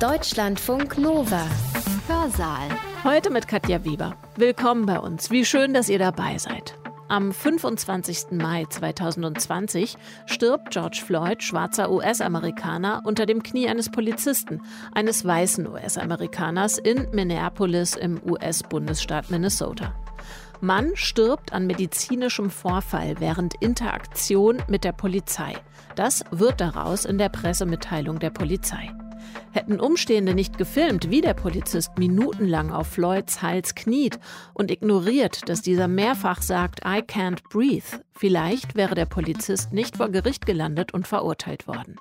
Deutschlandfunk Nova. Hörsaal. Heute mit Katja Weber. Willkommen bei uns. Wie schön, dass ihr dabei seid. Am 25. Mai 2020 stirbt George Floyd, schwarzer US-Amerikaner, unter dem Knie eines Polizisten, eines weißen US-Amerikaners in Minneapolis im US-Bundesstaat Minnesota. Mann stirbt an medizinischem Vorfall während Interaktion mit der Polizei. Das wird daraus in der Pressemitteilung der Polizei. Hätten Umstehende nicht gefilmt, wie der Polizist minutenlang auf Floyds Hals kniet und ignoriert, dass dieser mehrfach sagt, I can't breathe, vielleicht wäre der Polizist nicht vor Gericht gelandet und verurteilt worden.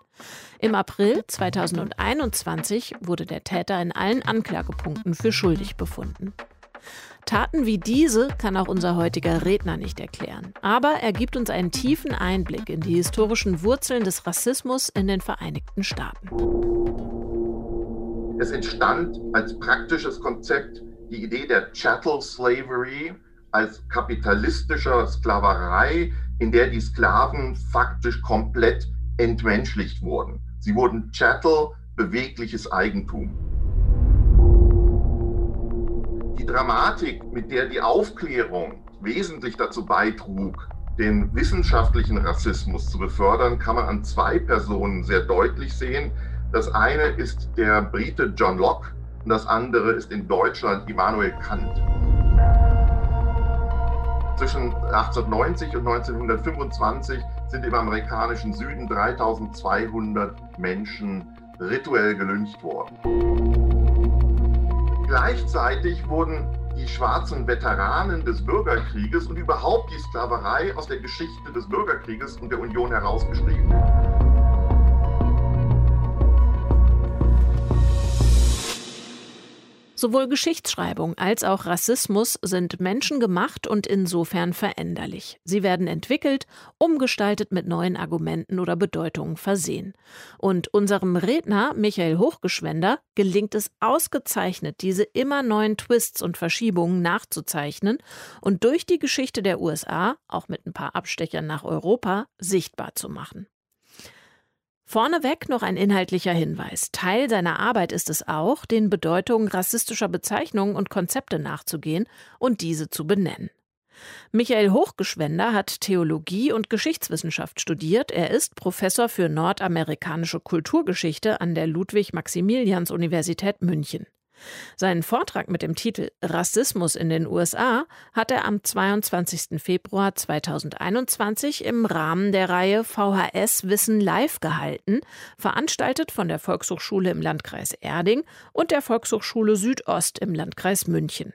Im April 2021 wurde der Täter in allen Anklagepunkten für schuldig befunden. Taten wie diese kann auch unser heutiger Redner nicht erklären. Aber er gibt uns einen tiefen Einblick in die historischen Wurzeln des Rassismus in den Vereinigten Staaten. Es entstand als praktisches Konzept die Idee der Chattel Slavery als kapitalistischer Sklaverei, in der die Sklaven faktisch komplett entmenschlicht wurden. Sie wurden Chattel, bewegliches Eigentum. Die Dramatik, mit der die Aufklärung wesentlich dazu beitrug, den wissenschaftlichen Rassismus zu befördern, kann man an zwei Personen sehr deutlich sehen. Das eine ist der Brite John Locke und das andere ist in Deutschland Immanuel Kant. Zwischen 1890 und 1925 sind im amerikanischen Süden 3200 Menschen rituell gelyncht worden. Gleichzeitig wurden die schwarzen Veteranen des Bürgerkrieges und überhaupt die Sklaverei aus der Geschichte des Bürgerkrieges und der Union herausgeschrieben. Sowohl Geschichtsschreibung als auch Rassismus sind menschengemacht und insofern veränderlich. Sie werden entwickelt, umgestaltet mit neuen Argumenten oder Bedeutungen versehen. Und unserem Redner Michael Hochgeschwender gelingt es ausgezeichnet, diese immer neuen Twists und Verschiebungen nachzuzeichnen und durch die Geschichte der USA, auch mit ein paar Abstechern nach Europa, sichtbar zu machen. Vorneweg noch ein inhaltlicher Hinweis. Teil seiner Arbeit ist es auch, den Bedeutungen rassistischer Bezeichnungen und Konzepte nachzugehen und diese zu benennen. Michael Hochgeschwender hat Theologie und Geschichtswissenschaft studiert. Er ist Professor für nordamerikanische Kulturgeschichte an der Ludwig-Maximilians-Universität München. Seinen Vortrag mit dem Titel Rassismus in den USA hat er am 22. Februar 2021 im Rahmen der Reihe VHS Wissen Live gehalten, veranstaltet von der Volkshochschule im Landkreis Erding und der Volkshochschule Südost im Landkreis München.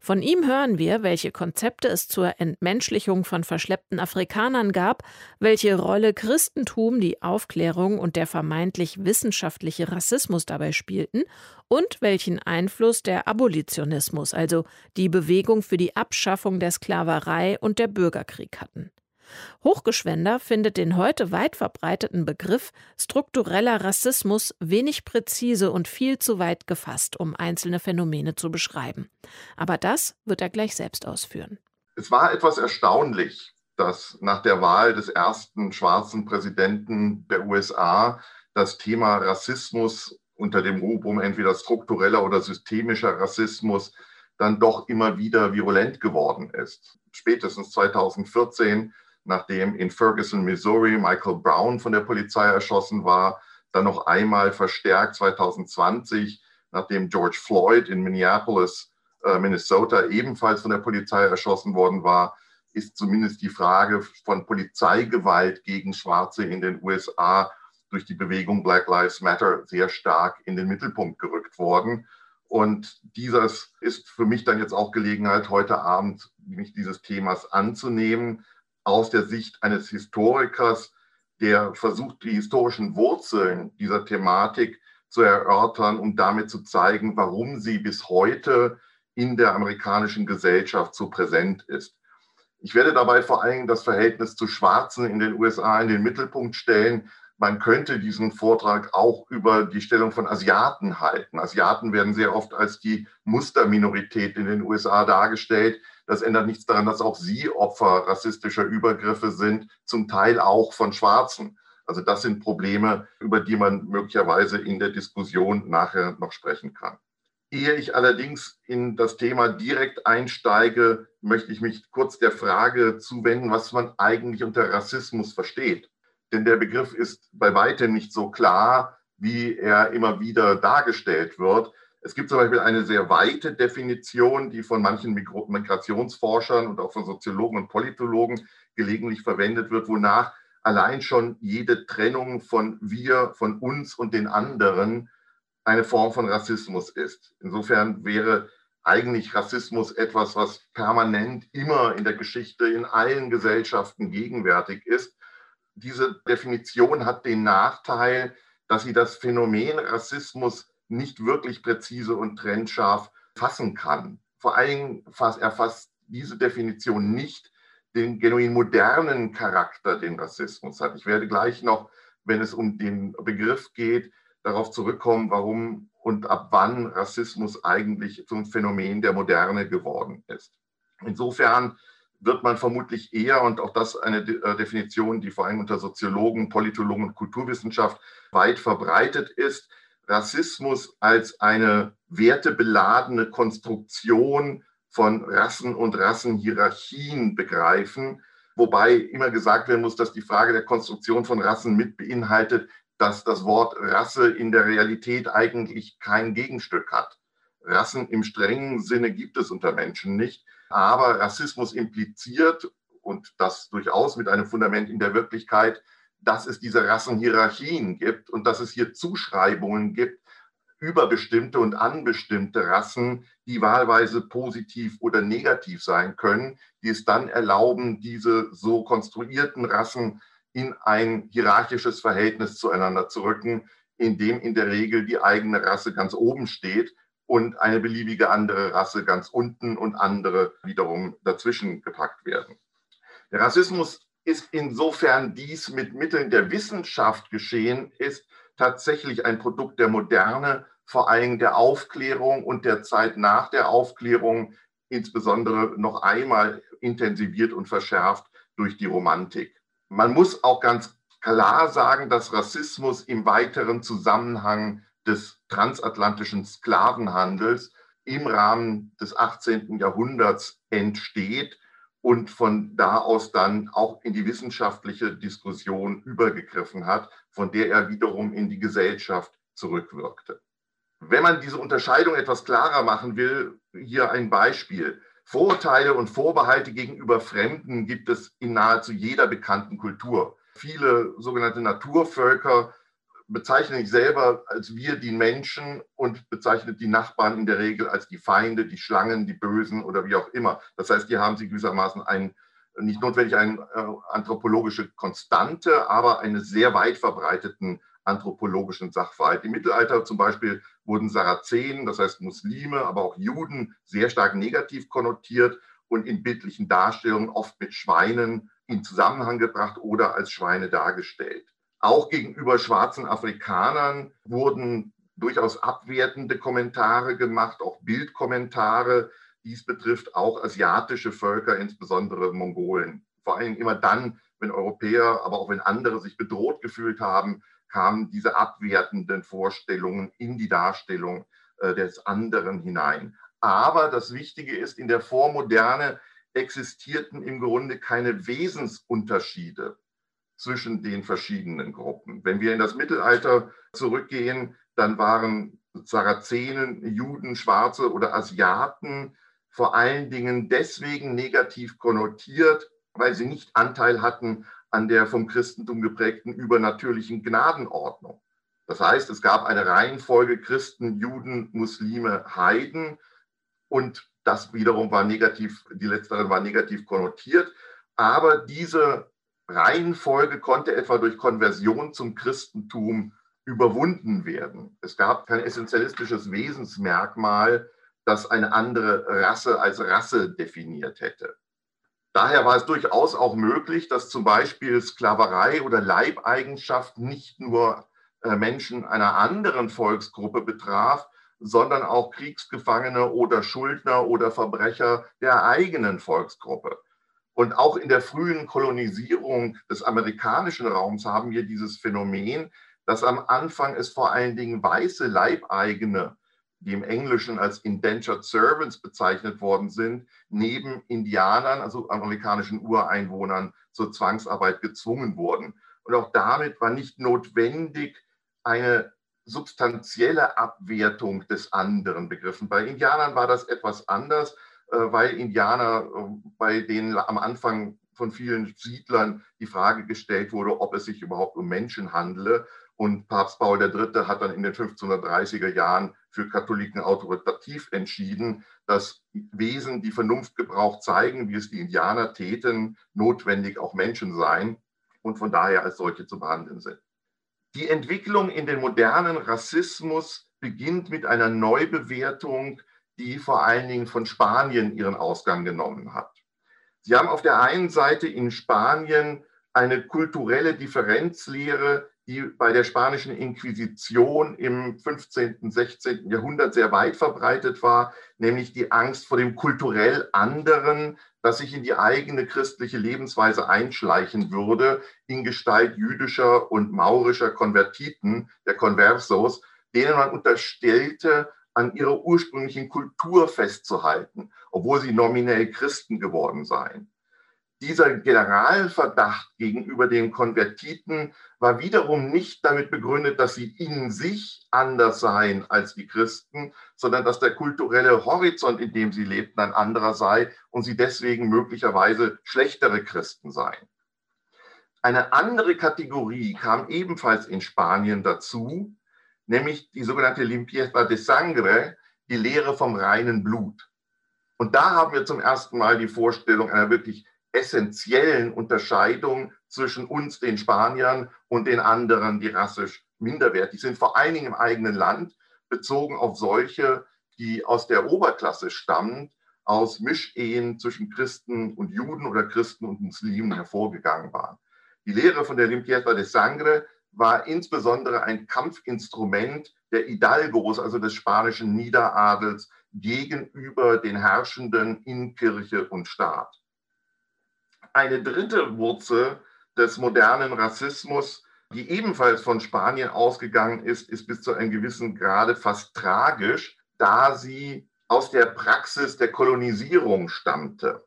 Von ihm hören wir, welche Konzepte es zur Entmenschlichung von verschleppten Afrikanern gab, welche Rolle Christentum, die Aufklärung und der vermeintlich wissenschaftliche Rassismus dabei spielten und welchen Einfluss der Abolitionismus, also die Bewegung für die Abschaffung der Sklaverei und der Bürgerkrieg hatten. Hochgeschwender findet den heute weit verbreiteten Begriff struktureller Rassismus wenig präzise und viel zu weit gefasst, um einzelne Phänomene zu beschreiben. Aber das wird er gleich selbst ausführen. Es war etwas erstaunlich, dass nach der Wahl des ersten schwarzen Präsidenten der USA das Thema Rassismus unter dem Rubrum entweder struktureller oder systemischer Rassismus dann doch immer wieder virulent geworden ist. Spätestens 2014 nachdem in Ferguson, Missouri Michael Brown von der Polizei erschossen war, dann noch einmal verstärkt 2020, nachdem George Floyd in Minneapolis, äh, Minnesota ebenfalls von der Polizei erschossen worden war, ist zumindest die Frage von Polizeigewalt gegen Schwarze in den USA durch die Bewegung Black Lives Matter sehr stark in den Mittelpunkt gerückt worden. Und dieses ist für mich dann jetzt auch Gelegenheit, heute Abend mich dieses Themas anzunehmen aus der Sicht eines Historikers, der versucht, die historischen Wurzeln dieser Thematik zu erörtern und damit zu zeigen, warum sie bis heute in der amerikanischen Gesellschaft so präsent ist. Ich werde dabei vor allem das Verhältnis zu Schwarzen in den USA in den Mittelpunkt stellen. Man könnte diesen Vortrag auch über die Stellung von Asiaten halten. Asiaten werden sehr oft als die Musterminorität in den USA dargestellt. Das ändert nichts daran, dass auch sie Opfer rassistischer Übergriffe sind, zum Teil auch von Schwarzen. Also das sind Probleme, über die man möglicherweise in der Diskussion nachher noch sprechen kann. Ehe ich allerdings in das Thema direkt einsteige, möchte ich mich kurz der Frage zuwenden, was man eigentlich unter Rassismus versteht. Denn der Begriff ist bei weitem nicht so klar, wie er immer wieder dargestellt wird. Es gibt zum Beispiel eine sehr weite Definition, die von manchen Migrationsforschern und auch von Soziologen und Politologen gelegentlich verwendet wird, wonach allein schon jede Trennung von wir, von uns und den anderen eine Form von Rassismus ist. Insofern wäre eigentlich Rassismus etwas, was permanent immer in der Geschichte in allen Gesellschaften gegenwärtig ist. Diese Definition hat den Nachteil, dass sie das Phänomen Rassismus nicht wirklich präzise und trennscharf fassen kann. Vor allem erfasst diese Definition nicht den genuin modernen Charakter, den Rassismus hat. Ich werde gleich noch, wenn es um den Begriff geht, darauf zurückkommen, warum und ab wann Rassismus eigentlich zum Phänomen der Moderne geworden ist. Insofern wird man vermutlich eher, und auch das eine äh, Definition, die vor allem unter Soziologen, Politologen und Kulturwissenschaft weit verbreitet ist, Rassismus als eine wertebeladene Konstruktion von Rassen und Rassenhierarchien begreifen, wobei immer gesagt werden muss, dass die Frage der Konstruktion von Rassen mit beinhaltet, dass das Wort Rasse in der Realität eigentlich kein Gegenstück hat. Rassen im strengen Sinne gibt es unter Menschen nicht, aber Rassismus impliziert, und das durchaus mit einem Fundament in der Wirklichkeit, dass es diese Rassenhierarchien gibt und dass es hier Zuschreibungen gibt über bestimmte und anbestimmte Rassen, die wahlweise positiv oder negativ sein können, die es dann erlauben, diese so konstruierten Rassen in ein hierarchisches Verhältnis zueinander zu rücken, in dem in der Regel die eigene Rasse ganz oben steht und eine beliebige andere Rasse ganz unten und andere wiederum dazwischen gepackt werden. Der Rassismus ist insofern dies mit Mitteln der Wissenschaft geschehen ist, tatsächlich ein Produkt der Moderne, vor allem der Aufklärung und der Zeit nach der Aufklärung, insbesondere noch einmal intensiviert und verschärft durch die Romantik. Man muss auch ganz klar sagen, dass Rassismus im weiteren Zusammenhang des transatlantischen Sklavenhandels im Rahmen des 18. Jahrhunderts entsteht und von da aus dann auch in die wissenschaftliche Diskussion übergegriffen hat, von der er wiederum in die Gesellschaft zurückwirkte. Wenn man diese Unterscheidung etwas klarer machen will, hier ein Beispiel. Vorurteile und Vorbehalte gegenüber Fremden gibt es in nahezu jeder bekannten Kultur. Viele sogenannte Naturvölker bezeichne ich selber als wir die Menschen und bezeichnet die Nachbarn in der Regel als die Feinde, die Schlangen, die Bösen oder wie auch immer. Das heißt, hier haben sie gewissermaßen einen, nicht notwendig eine äh, anthropologische Konstante, aber einen sehr weit verbreiteten anthropologischen Sachverhalt. Im Mittelalter zum Beispiel wurden Sarazenen, das heißt Muslime, aber auch Juden sehr stark negativ konnotiert und in bildlichen Darstellungen oft mit Schweinen in Zusammenhang gebracht oder als Schweine dargestellt. Auch gegenüber schwarzen Afrikanern wurden durchaus abwertende Kommentare gemacht, auch Bildkommentare. Dies betrifft auch asiatische Völker, insbesondere Mongolen. Vor allem immer dann, wenn Europäer, aber auch wenn andere sich bedroht gefühlt haben, kamen diese abwertenden Vorstellungen in die Darstellung äh, des anderen hinein. Aber das Wichtige ist, in der Vormoderne existierten im Grunde keine Wesensunterschiede zwischen den verschiedenen Gruppen. Wenn wir in das Mittelalter zurückgehen, dann waren Sarazenen, Juden, Schwarze oder Asiaten vor allen Dingen deswegen negativ konnotiert, weil sie nicht Anteil hatten an der vom Christentum geprägten übernatürlichen Gnadenordnung. Das heißt, es gab eine Reihenfolge Christen, Juden, Muslime, Heiden und das wiederum war negativ, die letzteren war negativ konnotiert. Aber diese Reihenfolge konnte etwa durch Konversion zum Christentum überwunden werden. Es gab kein essentialistisches Wesensmerkmal, das eine andere Rasse als Rasse definiert hätte. Daher war es durchaus auch möglich, dass zum Beispiel Sklaverei oder Leibeigenschaft nicht nur äh, Menschen einer anderen Volksgruppe betraf, sondern auch Kriegsgefangene oder Schuldner oder Verbrecher der eigenen Volksgruppe. Und auch in der frühen Kolonisierung des amerikanischen Raums haben wir dieses Phänomen, dass am Anfang es vor allen Dingen weiße Leibeigene, die im Englischen als Indentured Servants bezeichnet worden sind, neben Indianern, also amerikanischen Ureinwohnern, zur Zwangsarbeit gezwungen wurden. Und auch damit war nicht notwendig eine substanzielle Abwertung des anderen begriffen. Bei Indianern war das etwas anders, weil Indianer, äh, bei denen am Anfang von vielen Siedlern die Frage gestellt wurde, ob es sich überhaupt um Menschen handele. Und Papst Paul III. hat dann in den 1530er Jahren für Katholiken autoritativ entschieden, dass Wesen, die Vernunftgebrauch zeigen, wie es die Indianer täten, notwendig auch Menschen seien und von daher als solche zu behandeln sind. Die Entwicklung in den modernen Rassismus beginnt mit einer Neubewertung, die vor allen Dingen von Spanien ihren Ausgang genommen hat. Sie haben auf der einen Seite in Spanien eine kulturelle Differenzlehre, die bei der spanischen Inquisition im 15., 16. Jahrhundert sehr weit verbreitet war, nämlich die Angst vor dem kulturell anderen, das sich in die eigene christliche Lebensweise einschleichen würde, in Gestalt jüdischer und maurischer Konvertiten, der Conversos, denen man unterstellte, an ihrer ursprünglichen Kultur festzuhalten, obwohl sie nominell Christen geworden seien. Dieser Generalverdacht gegenüber den Konvertiten war wiederum nicht damit begründet, dass sie in sich anders seien als die Christen, sondern dass der kulturelle Horizont, in dem sie lebten, ein anderer sei und sie deswegen möglicherweise schlechtere Christen seien. Eine andere Kategorie kam ebenfalls in Spanien dazu, nämlich die sogenannte Limpieza de Sangre, die Lehre vom reinen Blut. Und da haben wir zum ersten Mal die Vorstellung einer wirklich essentiellen Unterscheidung zwischen uns, den Spaniern, und den anderen, die rassisch minderwertig sind, vor allen Dingen im eigenen Land, bezogen auf solche, die aus der Oberklasse stammen, aus Mischehen zwischen Christen und Juden oder Christen und Muslimen hervorgegangen waren. Die Lehre von der Limpieza de Sangre war insbesondere ein Kampfinstrument der Hidalgos, also des spanischen Niederadels, gegenüber den Herrschenden in Kirche und Staat. Eine dritte Wurzel des modernen Rassismus, die ebenfalls von Spanien ausgegangen ist, ist bis zu einem gewissen Grade fast tragisch, da sie aus der Praxis der Kolonisierung stammte.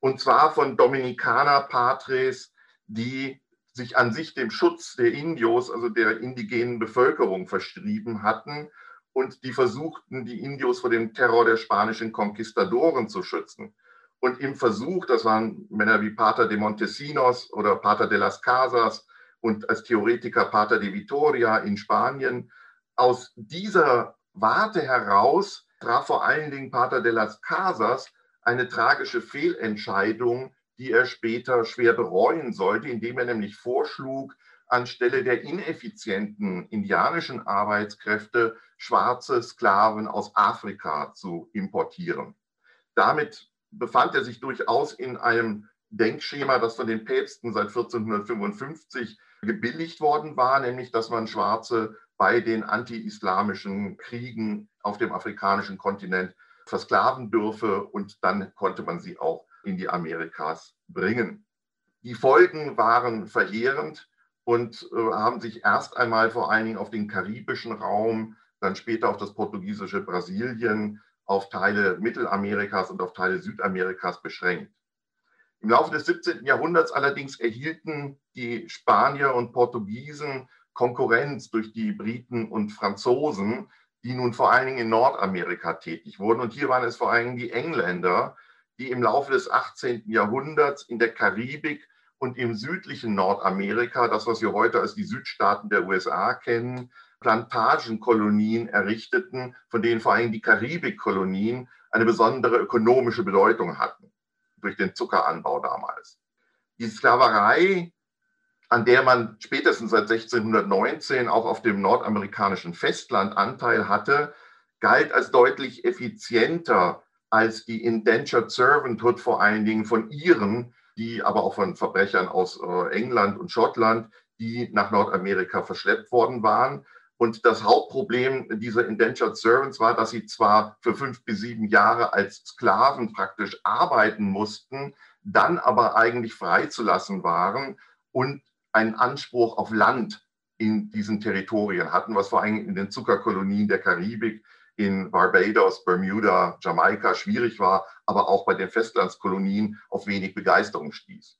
Und zwar von Dominikaner-Patres, die sich an sich dem Schutz der Indios, also der indigenen Bevölkerung, verstrieben hatten und die versuchten, die Indios vor dem Terror der spanischen Konquistadoren zu schützen. Und im Versuch, das waren Männer wie Pater de Montesinos oder Pater de las Casas und als Theoretiker Pater de Vitoria in Spanien, aus dieser Warte heraus traf vor allen Dingen Pater de las Casas eine tragische Fehlentscheidung, die er später schwer bereuen sollte, indem er nämlich vorschlug, anstelle der ineffizienten indianischen Arbeitskräfte schwarze Sklaven aus Afrika zu importieren. Damit befand er sich durchaus in einem Denkschema, das von den Päpsten seit 1455 gebilligt worden war, nämlich dass man Schwarze bei den anti-islamischen Kriegen auf dem afrikanischen Kontinent versklaven dürfe und dann konnte man sie auch in die Amerikas bringen. Die Folgen waren verheerend und äh, haben sich erst einmal vor allen Dingen auf den karibischen Raum, dann später auf das portugiesische Brasilien, auf Teile Mittelamerikas und auf Teile Südamerikas beschränkt. Im Laufe des 17. Jahrhunderts allerdings erhielten die Spanier und Portugiesen Konkurrenz durch die Briten und Franzosen, die nun vor allen Dingen in Nordamerika tätig wurden. Und hier waren es vor allen Dingen die Engländer, die im Laufe des 18. Jahrhunderts in der Karibik und im südlichen Nordamerika, das was wir heute als die Südstaaten der USA kennen, Plantagenkolonien errichteten, von denen vor allem die Karibikkolonien eine besondere ökonomische Bedeutung hatten, durch den Zuckeranbau damals. Die Sklaverei, an der man spätestens seit 1619 auch auf dem nordamerikanischen Festland Anteil hatte, galt als deutlich effizienter als die Indentured Servanthood vor allen Dingen von Iren, die aber auch von Verbrechern aus äh, England und Schottland, die nach Nordamerika verschleppt worden waren. Und das Hauptproblem dieser Indentured Servants war, dass sie zwar für fünf bis sieben Jahre als Sklaven praktisch arbeiten mussten, dann aber eigentlich freizulassen waren und einen Anspruch auf Land in diesen Territorien hatten, was vor allem in den Zuckerkolonien der Karibik, in Barbados, Bermuda, Jamaika schwierig war, aber auch bei den Festlandskolonien auf wenig Begeisterung stieß.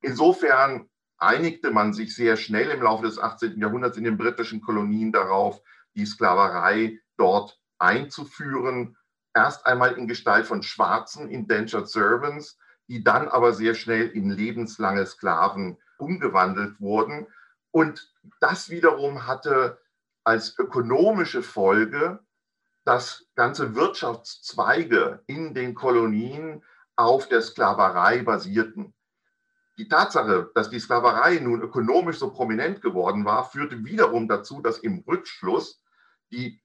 Insofern einigte man sich sehr schnell im Laufe des 18. Jahrhunderts in den britischen Kolonien darauf, die Sklaverei dort einzuführen, erst einmal in Gestalt von schwarzen Indentured Servants, die dann aber sehr schnell in lebenslange Sklaven umgewandelt wurden. Und das wiederum hatte als ökonomische Folge, dass ganze Wirtschaftszweige in den Kolonien auf der Sklaverei basierten. Die Tatsache, dass die Sklaverei nun ökonomisch so prominent geworden war, führte wiederum dazu, dass im Rückschluss die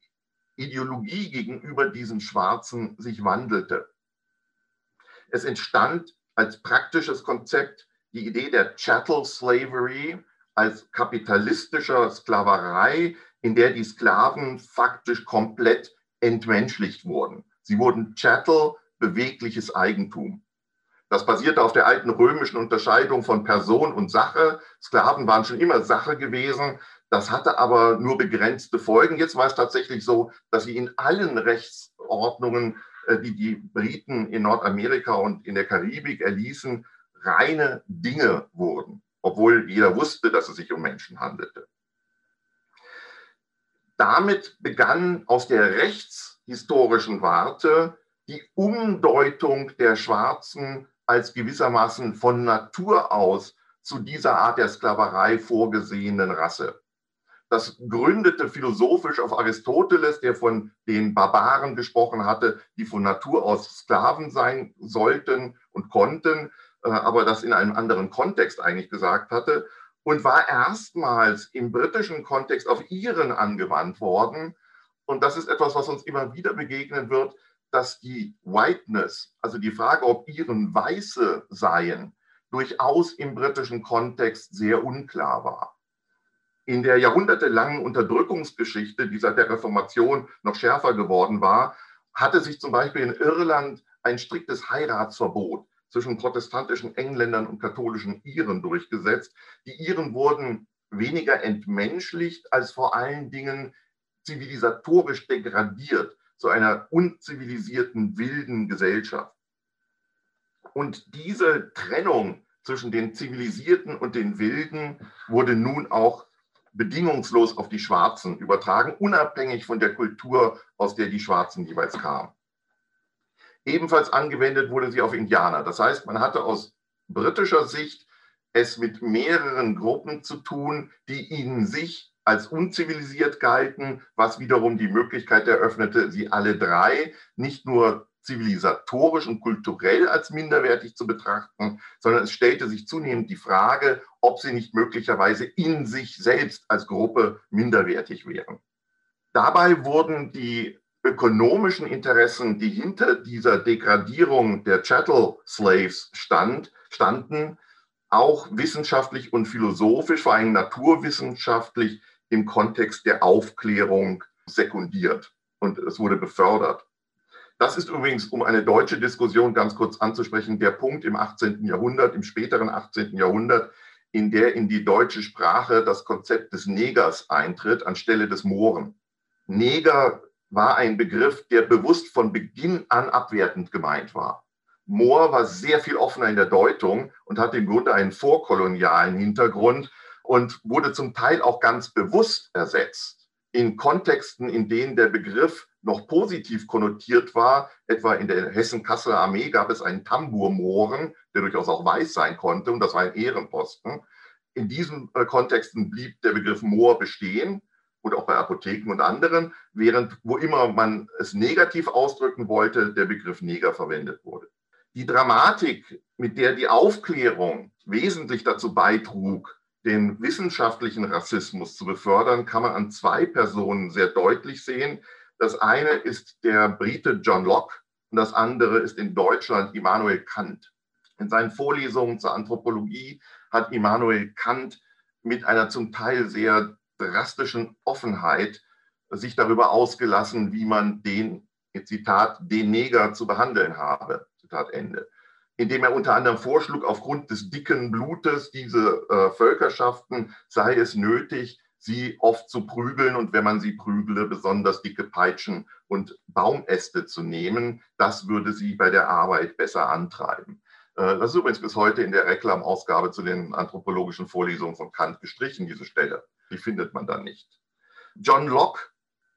Ideologie gegenüber diesen Schwarzen sich wandelte. Es entstand als praktisches Konzept die Idee der Chattel Slavery als kapitalistischer Sklaverei, in der die Sklaven faktisch komplett entmenschlicht wurden. Sie wurden Chattel, bewegliches Eigentum. Das basierte auf der alten römischen Unterscheidung von Person und Sache. Sklaven waren schon immer Sache gewesen. Das hatte aber nur begrenzte Folgen. Jetzt war es tatsächlich so, dass sie in allen Rechtsordnungen, äh, die die Briten in Nordamerika und in der Karibik erließen, reine Dinge wurden, obwohl jeder wusste, dass es sich um Menschen handelte. Damit begann aus der rechtshistorischen Warte die Umdeutung der Schwarzen als gewissermaßen von Natur aus zu dieser Art der Sklaverei vorgesehenen Rasse. Das gründete philosophisch auf Aristoteles, der von den Barbaren gesprochen hatte, die von Natur aus Sklaven sein sollten und konnten, äh, aber das in einem anderen Kontext eigentlich gesagt hatte und war erstmals im britischen Kontext auf Iren angewandt worden. Und das ist etwas, was uns immer wieder begegnen wird, dass die Whiteness, also die Frage, ob Iren Weiße seien, durchaus im britischen Kontext sehr unklar war. In der jahrhundertelangen Unterdrückungsgeschichte, die seit der Reformation noch schärfer geworden war, hatte sich zum Beispiel in Irland ein striktes Heiratsverbot zwischen protestantischen Engländern und katholischen Iren durchgesetzt. Die Iren wurden weniger entmenschlicht als vor allen Dingen zivilisatorisch degradiert zu einer unzivilisierten, wilden Gesellschaft. Und diese Trennung zwischen den Zivilisierten und den Wilden wurde nun auch bedingungslos auf die Schwarzen übertragen, unabhängig von der Kultur, aus der die Schwarzen jeweils kamen. Ebenfalls angewendet wurde sie auf Indianer. Das heißt, man hatte aus britischer Sicht es mit mehreren Gruppen zu tun, die ihnen sich als unzivilisiert galten, was wiederum die Möglichkeit eröffnete, sie alle drei nicht nur zivilisatorisch und kulturell als minderwertig zu betrachten, sondern es stellte sich zunehmend die Frage, ob sie nicht möglicherweise in sich selbst als Gruppe minderwertig wären. Dabei wurden die ökonomischen Interessen, die hinter dieser Degradierung der Chattel Slaves stand, standen, auch wissenschaftlich und philosophisch, vor allem naturwissenschaftlich im Kontext der Aufklärung sekundiert und es wurde befördert. Das ist übrigens, um eine deutsche Diskussion ganz kurz anzusprechen, der Punkt im 18. Jahrhundert, im späteren 18. Jahrhundert, in der in die deutsche Sprache das Konzept des Negers eintritt anstelle des Mohren. Neger war ein Begriff, der bewusst von Beginn an abwertend gemeint war. Moor war sehr viel offener in der Deutung und hat im Grunde einen vorkolonialen Hintergrund und wurde zum Teil auch ganz bewusst ersetzt in Kontexten, in denen der Begriff noch positiv konnotiert war. Etwa in der Hessen-Kasseler Armee gab es einen Tambourmohren, der durchaus auch weiß sein konnte und das war ein Ehrenposten. In diesen äh, Kontexten blieb der Begriff Moor bestehen und auch bei Apotheken und anderen, während wo immer man es negativ ausdrücken wollte, der Begriff Neger verwendet wurde. Die Dramatik, mit der die Aufklärung wesentlich dazu beitrug, den wissenschaftlichen Rassismus zu befördern, kann man an zwei Personen sehr deutlich sehen. Das eine ist der Brite John Locke und das andere ist in Deutschland Immanuel Kant. In seinen Vorlesungen zur Anthropologie hat Immanuel Kant mit einer zum Teil sehr drastischen Offenheit sich darüber ausgelassen, wie man den, Zitat, den Neger zu behandeln habe. Zitat Ende. Indem er unter anderem vorschlug, aufgrund des dicken Blutes diese äh, Völkerschaften sei es nötig, sie oft zu prügeln und wenn man sie prügle, besonders dicke Peitschen und Baumäste zu nehmen. Das würde sie bei der Arbeit besser antreiben. Äh, das ist übrigens bis heute in der Reklamausgabe zu den anthropologischen Vorlesungen von Kant gestrichen, diese Stelle. Die findet man dann nicht. John Locke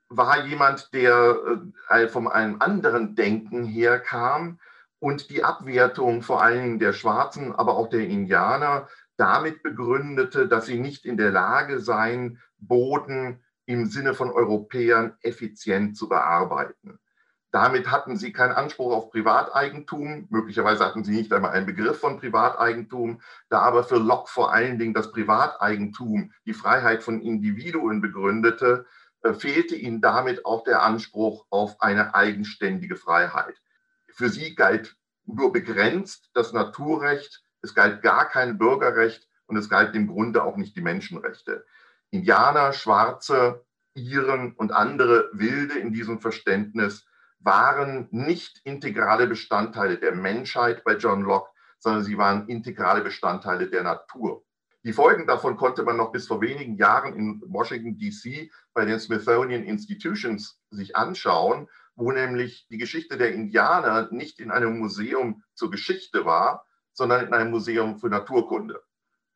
war jemand, der äh, von einem anderen Denken herkam und die Abwertung vor allem der Schwarzen, aber auch der Indianer damit begründete, dass sie nicht in der Lage seien, Boden im Sinne von Europäern effizient zu bearbeiten. Damit hatten sie keinen Anspruch auf Privateigentum. Möglicherweise hatten sie nicht einmal einen Begriff von Privateigentum. Da aber für Locke vor allen Dingen das Privateigentum die Freiheit von Individuen begründete, äh, fehlte ihnen damit auch der Anspruch auf eine eigenständige Freiheit. Für sie galt nur begrenzt das Naturrecht, es galt gar kein Bürgerrecht und es galt im Grunde auch nicht die Menschenrechte. Indianer, Schwarze, Iren und andere Wilde in diesem Verständnis waren nicht integrale Bestandteile der Menschheit bei John Locke, sondern sie waren integrale Bestandteile der Natur. Die Folgen davon konnte man noch bis vor wenigen Jahren in Washington, DC bei den Smithsonian Institutions sich anschauen, wo nämlich die Geschichte der Indianer nicht in einem Museum zur Geschichte war, sondern in einem Museum für Naturkunde.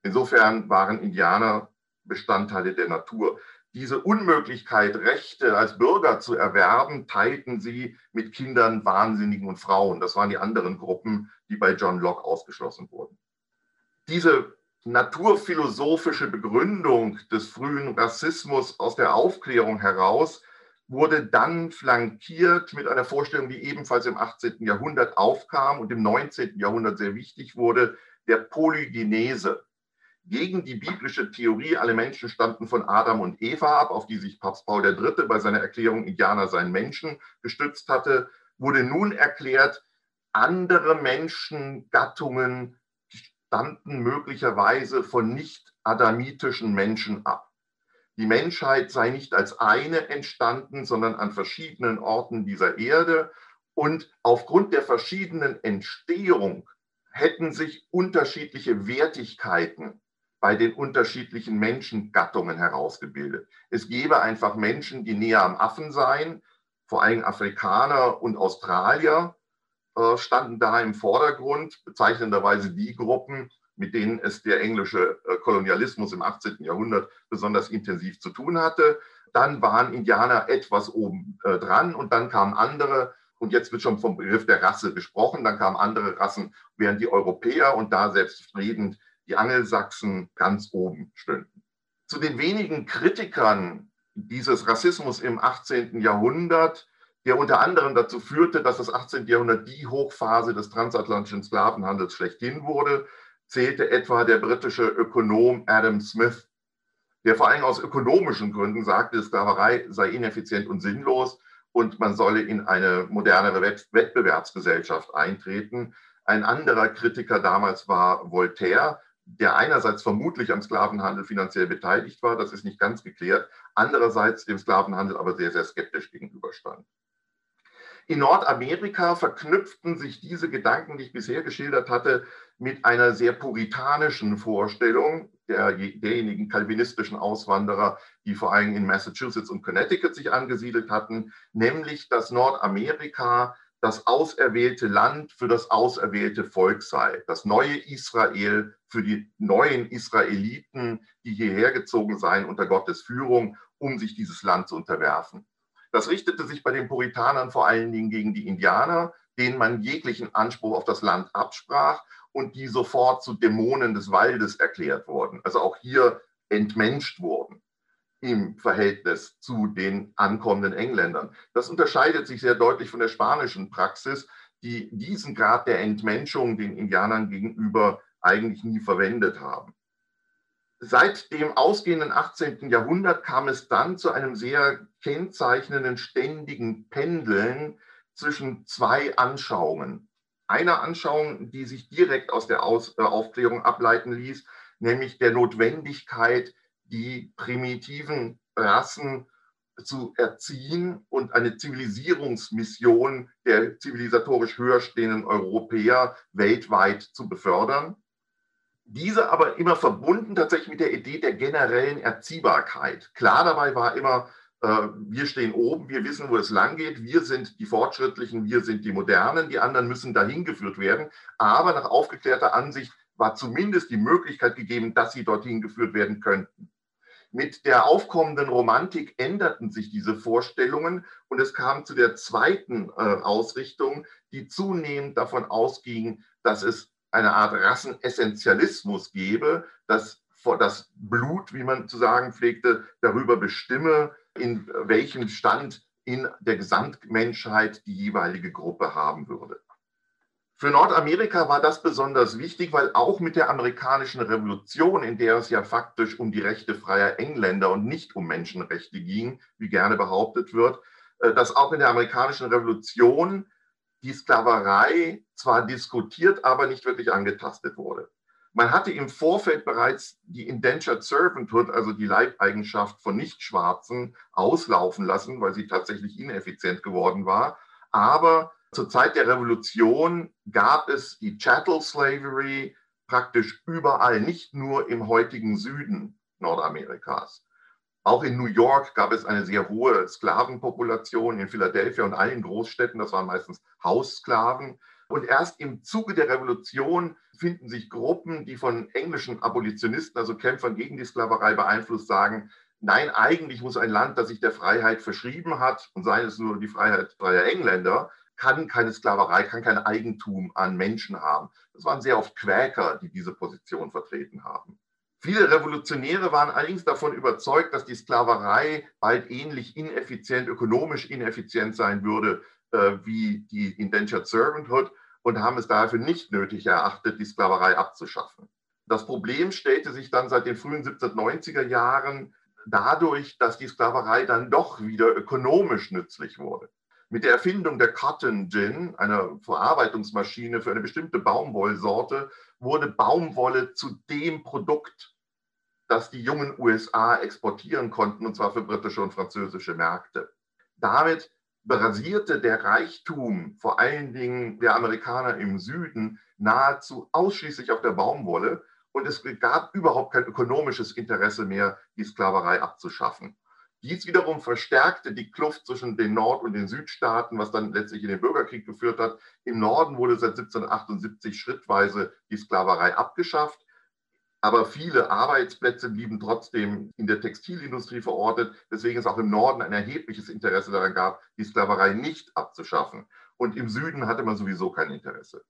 Insofern waren Indianer Bestandteile der Natur. Diese Unmöglichkeit, Rechte als Bürger zu erwerben, teilten sie mit Kindern, Wahnsinnigen und Frauen. Das waren die anderen Gruppen, die bei John Locke ausgeschlossen wurden. Diese naturphilosophische Begründung des frühen Rassismus aus der Aufklärung heraus wurde dann flankiert mit einer Vorstellung, die ebenfalls im 18. Jahrhundert aufkam und im 19. Jahrhundert sehr wichtig wurde, der Polygenese gegen die biblische Theorie, alle Menschen stammten von Adam und Eva ab, auf die sich Papst Paul III. bei seiner Erklärung Indianer seien Menschen gestützt hatte, wurde nun erklärt, andere Menschengattungen stammten möglicherweise von nicht-adamitischen Menschen ab. Die Menschheit sei nicht als eine entstanden, sondern an verschiedenen Orten dieser Erde. Und aufgrund der verschiedenen Entstehung hätten sich unterschiedliche Wertigkeiten bei den unterschiedlichen Menschengattungen herausgebildet. Es gäbe einfach Menschen, die näher am Affen seien, vor allem Afrikaner und Australier äh, standen da im Vordergrund, bezeichnenderweise die Gruppen, mit denen es der englische äh, Kolonialismus im 18. Jahrhundert besonders intensiv zu tun hatte. Dann waren Indianer etwas oben äh, dran und dann kamen andere, und jetzt wird schon vom Begriff der Rasse gesprochen, dann kamen andere Rassen, während die Europäer und da selbstredend die Angelsachsen ganz oben stünden. Zu den wenigen Kritikern dieses Rassismus im 18. Jahrhundert, der unter anderem dazu führte, dass das 18. Jahrhundert die Hochphase des transatlantischen Sklavenhandels schlechthin wurde, zählte etwa der britische Ökonom Adam Smith, der vor allem aus ökonomischen Gründen sagte, Sklaverei sei ineffizient und sinnlos und man solle in eine modernere Wettbewerbsgesellschaft eintreten. Ein anderer Kritiker damals war Voltaire, der einerseits vermutlich am Sklavenhandel finanziell beteiligt war, das ist nicht ganz geklärt, andererseits dem Sklavenhandel aber sehr, sehr skeptisch gegenüberstand. In Nordamerika verknüpften sich diese Gedanken, die ich bisher geschildert hatte, mit einer sehr puritanischen Vorstellung der, derjenigen kalvinistischen Auswanderer, die vor allem in Massachusetts und Connecticut sich angesiedelt hatten, nämlich dass Nordamerika das auserwählte Land für das auserwählte Volk sei, das neue Israel für die neuen Israeliten, die hierher gezogen seien unter Gottes Führung, um sich dieses Land zu unterwerfen. Das richtete sich bei den Puritanern vor allen Dingen gegen die Indianer, denen man jeglichen Anspruch auf das Land absprach und die sofort zu Dämonen des Waldes erklärt wurden, also auch hier entmenscht wurden im Verhältnis zu den ankommenden Engländern. Das unterscheidet sich sehr deutlich von der spanischen Praxis, die diesen Grad der Entmenschung den Indianern gegenüber eigentlich nie verwendet haben. Seit dem ausgehenden 18. Jahrhundert kam es dann zu einem sehr kennzeichnenden ständigen Pendeln zwischen zwei Anschauungen. Eine Anschauung, die sich direkt aus der aus äh, Aufklärung ableiten ließ, nämlich der Notwendigkeit, die primitiven Rassen zu erziehen und eine Zivilisierungsmission der zivilisatorisch höher stehenden Europäer weltweit zu befördern. Diese aber immer verbunden tatsächlich mit der Idee der generellen Erziehbarkeit. Klar dabei war immer, äh, wir stehen oben, wir wissen, wo es lang geht, wir sind die Fortschrittlichen, wir sind die Modernen, die anderen müssen dahin geführt werden. Aber nach aufgeklärter Ansicht war zumindest die Möglichkeit gegeben, dass sie dorthin geführt werden könnten. Mit der aufkommenden Romantik änderten sich diese Vorstellungen und es kam zu der zweiten äh, Ausrichtung, die zunehmend davon ausging, dass es eine Art Rassenessentialismus gebe, dass das Blut, wie man zu sagen pflegte, darüber bestimme, in welchem Stand in der Gesamtmenschheit die jeweilige Gruppe haben würde. Für Nordamerika war das besonders wichtig, weil auch mit der amerikanischen Revolution, in der es ja faktisch um die Rechte freier Engländer und nicht um Menschenrechte ging, wie gerne behauptet wird, äh, dass auch in der amerikanischen Revolution die Sklaverei zwar diskutiert, aber nicht wirklich angetastet wurde. Man hatte im Vorfeld bereits die Indentured Servanthood, also die Leibeigenschaft von Nichtschwarzen, auslaufen lassen, weil sie tatsächlich ineffizient geworden war. Aber zur Zeit der Revolution gab es die Chattel Slavery praktisch überall, nicht nur im heutigen Süden Nordamerikas. Auch in New York gab es eine sehr hohe Sklavenpopulation, in Philadelphia und allen Großstädten, das waren meistens Haussklaven. Und erst im Zuge der Revolution finden sich Gruppen, die von englischen Abolitionisten, also Kämpfern gegen die Sklaverei beeinflusst, sagen, nein, eigentlich muss ein Land, das sich der Freiheit verschrieben hat, und sei es nur die Freiheit freier Engländer, kann keine Sklaverei, kann kein Eigentum an Menschen haben. Das waren sehr oft Quäker, die diese Position vertreten haben. Viele Revolutionäre waren allerdings davon überzeugt, dass die Sklaverei bald ähnlich ineffizient, ökonomisch ineffizient sein würde äh, wie die Indentured Servanthood und haben es dafür nicht nötig erachtet, die Sklaverei abzuschaffen. Das Problem stellte sich dann seit den frühen 1790er Jahren dadurch, dass die Sklaverei dann doch wieder ökonomisch nützlich wurde. Mit der Erfindung der Cotton Gin, einer Verarbeitungsmaschine für eine bestimmte Baumwollsorte, wurde Baumwolle zu dem Produkt, das die jungen USA exportieren konnten, und zwar für britische und französische Märkte. Damit basierte der Reichtum vor allen Dingen der Amerikaner im Süden nahezu ausschließlich auf der Baumwolle und es gab überhaupt kein ökonomisches Interesse mehr, die Sklaverei abzuschaffen. Dies wiederum verstärkte die Kluft zwischen den Nord- und den Südstaaten, was dann letztlich in den Bürgerkrieg geführt hat. Im Norden wurde seit 1778 schrittweise die Sklaverei abgeschafft, aber viele Arbeitsplätze blieben trotzdem in der Textilindustrie verortet, weswegen es auch im Norden ein erhebliches Interesse daran gab, die Sklaverei nicht abzuschaffen. Und im Süden hatte man sowieso kein Interesse.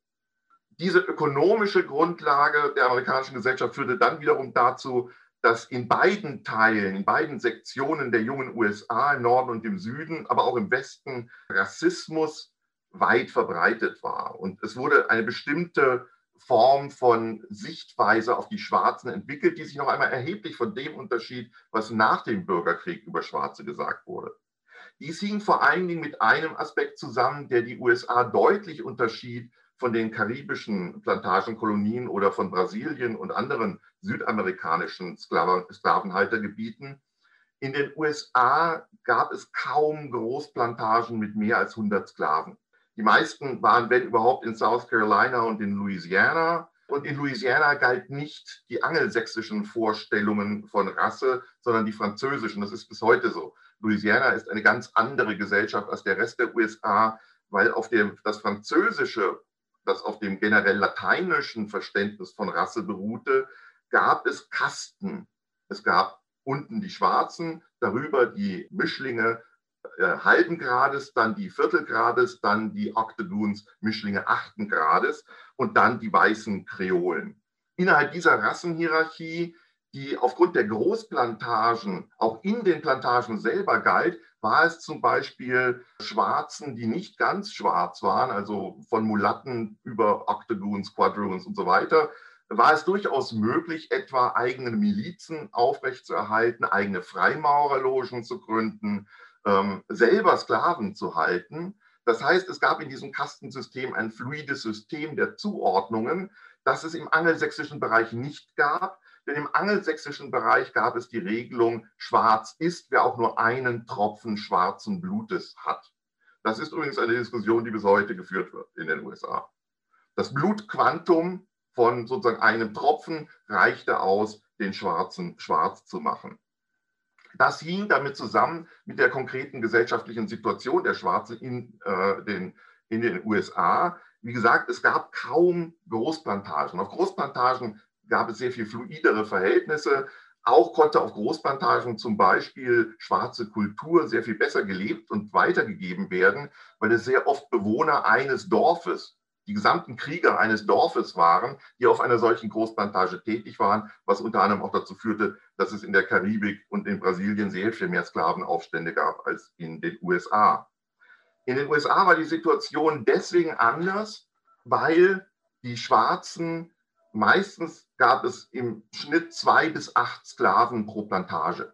Diese ökonomische Grundlage der amerikanischen Gesellschaft führte dann wiederum dazu, dass in beiden Teilen, in beiden Sektionen der jungen USA, im Norden und im Süden, aber auch im Westen, Rassismus weit verbreitet war. Und es wurde eine bestimmte Form von Sichtweise auf die Schwarzen entwickelt, die sich noch einmal erheblich von dem unterschied, was nach dem Bürgerkrieg über Schwarze gesagt wurde. Dies hing vor allen Dingen mit einem Aspekt zusammen, der die USA deutlich unterschied von den karibischen Plantagenkolonien oder von Brasilien und anderen südamerikanischen Sklavenhaltergebieten. In den USA gab es kaum Großplantagen mit mehr als 100 Sklaven. Die meisten waren, wenn überhaupt, in South Carolina und in Louisiana. Und in Louisiana galt nicht die angelsächsischen Vorstellungen von Rasse, sondern die französischen. Das ist bis heute so. Louisiana ist eine ganz andere Gesellschaft als der Rest der USA, weil auf dem, das Französische das auf dem generell lateinischen Verständnis von Rasse beruhte, gab es Kasten. Es gab unten die Schwarzen, darüber die Mischlinge äh, halben Grades, dann die Viertelgrades, dann die Octagoons, Mischlinge achten Grades und dann die weißen Kreolen. Innerhalb dieser Rassenhierarchie, die aufgrund der Großplantagen auch in den Plantagen selber galt, war es zum Beispiel Schwarzen, die nicht ganz schwarz waren, also von Mulatten über Octagons, Quadroons und so weiter, war es durchaus möglich, etwa eigene Milizen aufrechtzuerhalten, eigene Freimaurerlogen zu gründen, ähm, selber Sklaven zu halten. Das heißt, es gab in diesem Kastensystem ein fluides System der Zuordnungen, das es im angelsächsischen Bereich nicht gab. Denn im angelsächsischen Bereich gab es die Regelung, schwarz ist, wer auch nur einen Tropfen schwarzen Blutes hat. Das ist übrigens eine Diskussion, die bis heute geführt wird in den USA. Das Blutquantum von sozusagen einem Tropfen reichte aus, den Schwarzen schwarz zu machen. Das hing damit zusammen mit der konkreten gesellschaftlichen Situation der Schwarzen in, äh, den, in den USA. Wie gesagt, es gab kaum Großplantagen. Auf Großplantagen gab es sehr viel fluidere Verhältnisse. Auch konnte auf Großplantagen zum Beispiel schwarze Kultur sehr viel besser gelebt und weitergegeben werden, weil es sehr oft Bewohner eines Dorfes die gesamten Krieger eines Dorfes waren, die auf einer solchen Großplantage tätig waren, was unter anderem auch dazu führte, dass es in der Karibik und in Brasilien sehr viel mehr Sklavenaufstände gab als in den USA. In den USA war die Situation deswegen anders, weil die Schwarzen meistens gab es im Schnitt zwei bis acht Sklaven pro Plantage.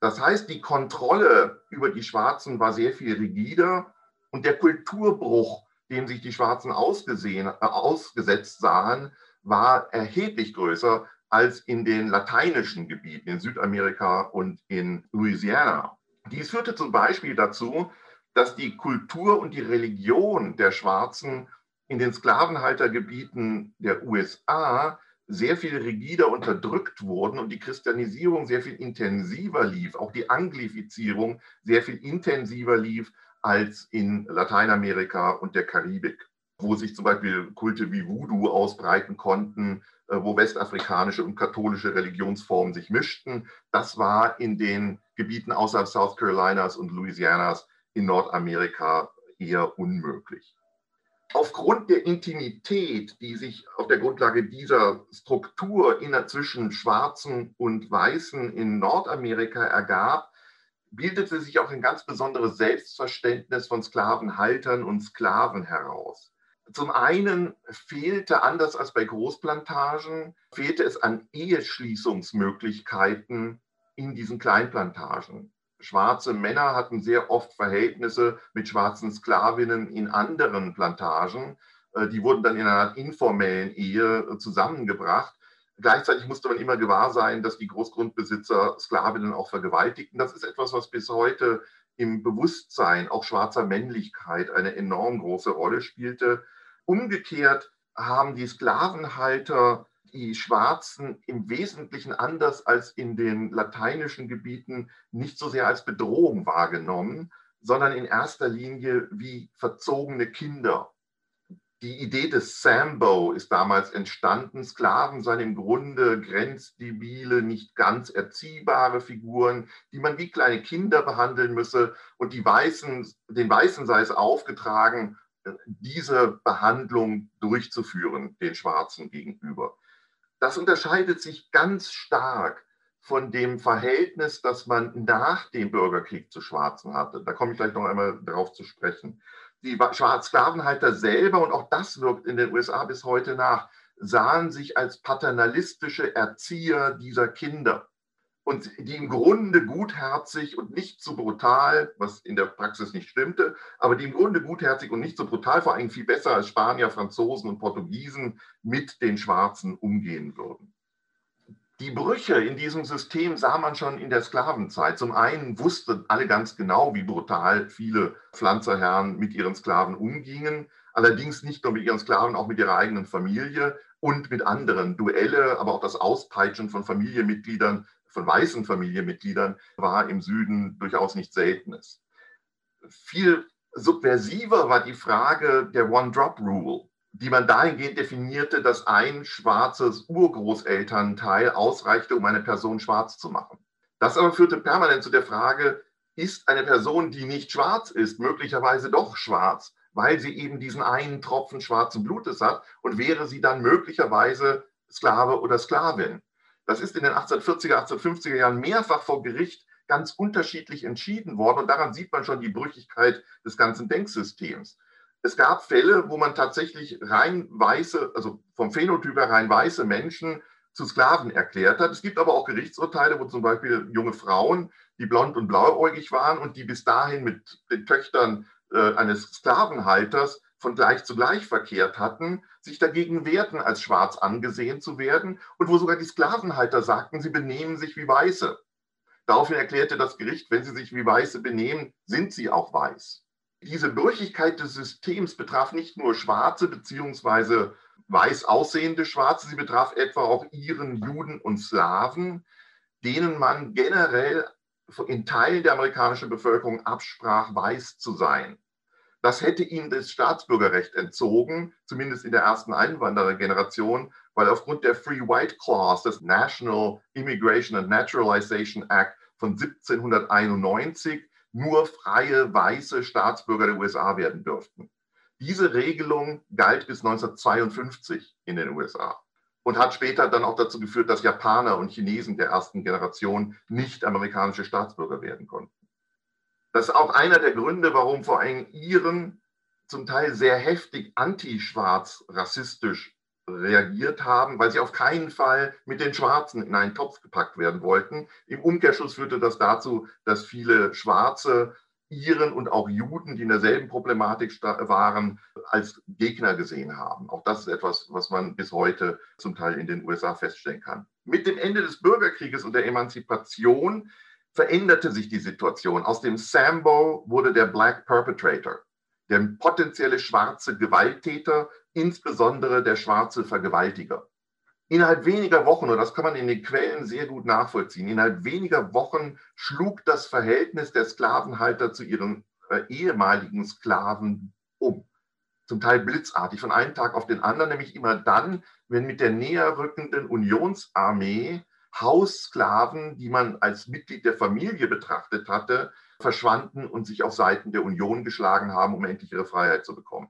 Das heißt, die Kontrolle über die Schwarzen war sehr viel rigider und der Kulturbruch dem sich die Schwarzen ausgesehen, äh, ausgesetzt sahen, war erheblich größer als in den lateinischen Gebieten, in Südamerika und in Louisiana. Dies führte zum Beispiel dazu, dass die Kultur und die Religion der Schwarzen in den Sklavenhaltergebieten der USA sehr viel rigider unterdrückt wurden und die Christianisierung sehr viel intensiver lief, auch die Anglifizierung sehr viel intensiver lief als in Lateinamerika und der Karibik, wo sich zum Beispiel Kulte wie Voodoo ausbreiten konnten, äh, wo westafrikanische und katholische Religionsformen sich mischten. Das war in den Gebieten außerhalb South Carolinas und Louisianas in Nordamerika eher unmöglich. Aufgrund der Intimität, die sich auf der Grundlage dieser Struktur zwischen Schwarzen und Weißen in Nordamerika ergab, bildete sich auch ein ganz besonderes Selbstverständnis von Sklavenhaltern und Sklaven heraus. Zum einen fehlte, anders als bei Großplantagen, fehlte es an Eheschließungsmöglichkeiten in diesen Kleinplantagen. Schwarze Männer hatten sehr oft Verhältnisse mit schwarzen Sklavinnen in anderen Plantagen. Äh, die wurden dann in einer informellen Ehe zusammengebracht. Gleichzeitig musste man immer gewahr sein, dass die Großgrundbesitzer Sklavinnen auch vergewaltigten. Das ist etwas, was bis heute im Bewusstsein auch schwarzer Männlichkeit eine enorm große Rolle spielte. Umgekehrt haben die Sklavenhalter die Schwarzen im Wesentlichen anders als in den lateinischen Gebieten nicht so sehr als Bedrohung wahrgenommen, sondern in erster Linie wie verzogene Kinder die Idee des Sambo ist damals entstanden. Sklaven seien im Grunde grenzdebile, nicht ganz erziehbare Figuren, die man wie kleine Kinder behandeln müsse. Und die Weißen, den Weißen sei es aufgetragen, diese Behandlung durchzuführen, den Schwarzen gegenüber. Das unterscheidet sich ganz stark von dem Verhältnis, das man nach dem Bürgerkrieg zu Schwarzen hatte. Da komme ich gleich noch einmal darauf zu sprechen die Sklavenhalter selber, und auch das wirkt in den USA bis heute nach, sahen sich als paternalistische Erzieher dieser Kinder und die im Grunde gutherzig und nicht so brutal, was in der Praxis nicht stimmte, aber die im Grunde gutherzig und nicht so brutal, vor allem viel besser als Spanier, Franzosen und Portugiesen mit den Schwarzen umgehen würden. Die Brüche in diesem System sah man schon in der Sklavenzeit. Zum einen wussten alle ganz genau, wie brutal viele Pflanzerherren mit ihren Sklaven umgingen. Allerdings nicht nur mit ihren Sklaven, auch mit ihrer eigenen Familie und mit anderen. Duelle, aber auch das Auspeitschen von Familienmitgliedern, von weißen Familienmitgliedern, war im Süden durchaus nicht Seltenes. Viel subversiver war die Frage der One-Drop-Rule die man dahingehend definierte, dass ein schwarzes Urgroßelternteil ausreichte, um eine Person schwarz zu machen. Das aber führte permanent zu der Frage, ist eine Person, die nicht schwarz ist, möglicherweise doch schwarz, weil sie eben diesen einen Tropfen schwarzen Blutes hat und wäre sie dann möglicherweise Sklave oder Sklavin. Das ist in den 1840er, 1850er Jahren mehrfach vor Gericht ganz unterschiedlich entschieden worden und daran sieht man schon die Brüchigkeit des ganzen Denksystems es gab Fälle, wo man tatsächlich rein weiße, also vom Phänotyp her rein weiße Menschen zu Sklaven erklärt hat. Es gibt aber auch Gerichtsurteile, wo zum Beispiel junge Frauen, die blond und blauäugig waren und die bis dahin mit den Töchtern äh, eines Sklavenhalters von gleich zu gleich verkehrt hatten, sich dagegen wehrten, als schwarz angesehen zu werden und wo sogar die Sklavenhalter sagten, sie benehmen sich wie Weiße. Daraufhin erklärte das Gericht, wenn sie sich wie Weiße benehmen, sind sie auch weiß. Diese Brüchigkeit des Systems betraf nicht nur Schwarze bzw. weiß aussehende Schwarze, sie betraf etwa auch Iren, Juden und Slawen, denen man generell in Teilen der amerikanischen Bevölkerung absprach, weiß zu sein. Das hätte ihnen das Staatsbürgerrecht entzogen, zumindest in der ersten Einwanderergeneration, weil aufgrund der Free White Clause des National Immigration and Naturalization Act von 1791 nur freie weiße Staatsbürger der USA werden dürften. Diese Regelung galt bis 1952 in den USA und hat später dann auch dazu geführt, dass Japaner und Chinesen der ersten Generation nicht amerikanische Staatsbürger werden konnten. Das ist auch einer der Gründe, warum vor allem Iren zum Teil sehr heftig antischwarz rassistisch reagiert haben, weil sie auf keinen Fall mit den Schwarzen in einen Topf gepackt werden wollten. Im Umkehrschluss führte das dazu, dass viele Schwarze Iren und auch Juden, die in derselben Problematik waren, als Gegner gesehen haben. Auch das ist etwas, was man bis heute zum Teil in den USA feststellen kann. Mit dem Ende des Bürgerkrieges und der Emanzipation veränderte sich die Situation. Aus dem Sambo wurde der Black Perpetrator, der potenzielle schwarze Gewalttäter, insbesondere der schwarze Vergewaltiger. Innerhalb weniger Wochen, und das kann man in den Quellen sehr gut nachvollziehen, innerhalb weniger Wochen schlug das Verhältnis der Sklavenhalter zu ihren äh, ehemaligen Sklaven um. Zum Teil blitzartig, von einem Tag auf den anderen, nämlich immer dann, wenn mit der näher rückenden Unionsarmee Haussklaven, die man als Mitglied der Familie betrachtet hatte, verschwanden und sich auf Seiten der Union geschlagen haben, um endlich ihre Freiheit zu bekommen.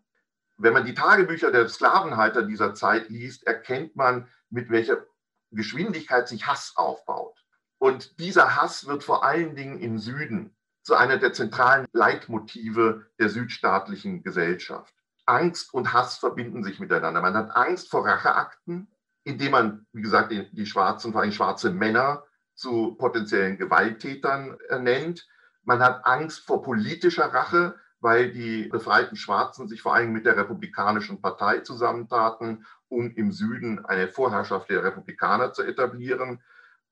Wenn man die Tagebücher der Sklavenhalter dieser Zeit liest, erkennt man, mit welcher Geschwindigkeit sich Hass aufbaut. Und dieser Hass wird vor allen Dingen im Süden zu einer der zentralen Leitmotive der südstaatlichen Gesellschaft. Angst und Hass verbinden sich miteinander. Man hat Angst vor Racheakten, indem man, wie gesagt, die, die schwarzen, vor allem schwarze Männer zu potenziellen Gewalttätern nennt. Man hat Angst vor politischer Rache, weil die befreiten Schwarzen sich vor allem mit der Republikanischen Partei zusammentaten, um im Süden eine Vorherrschaft der Republikaner zu etablieren.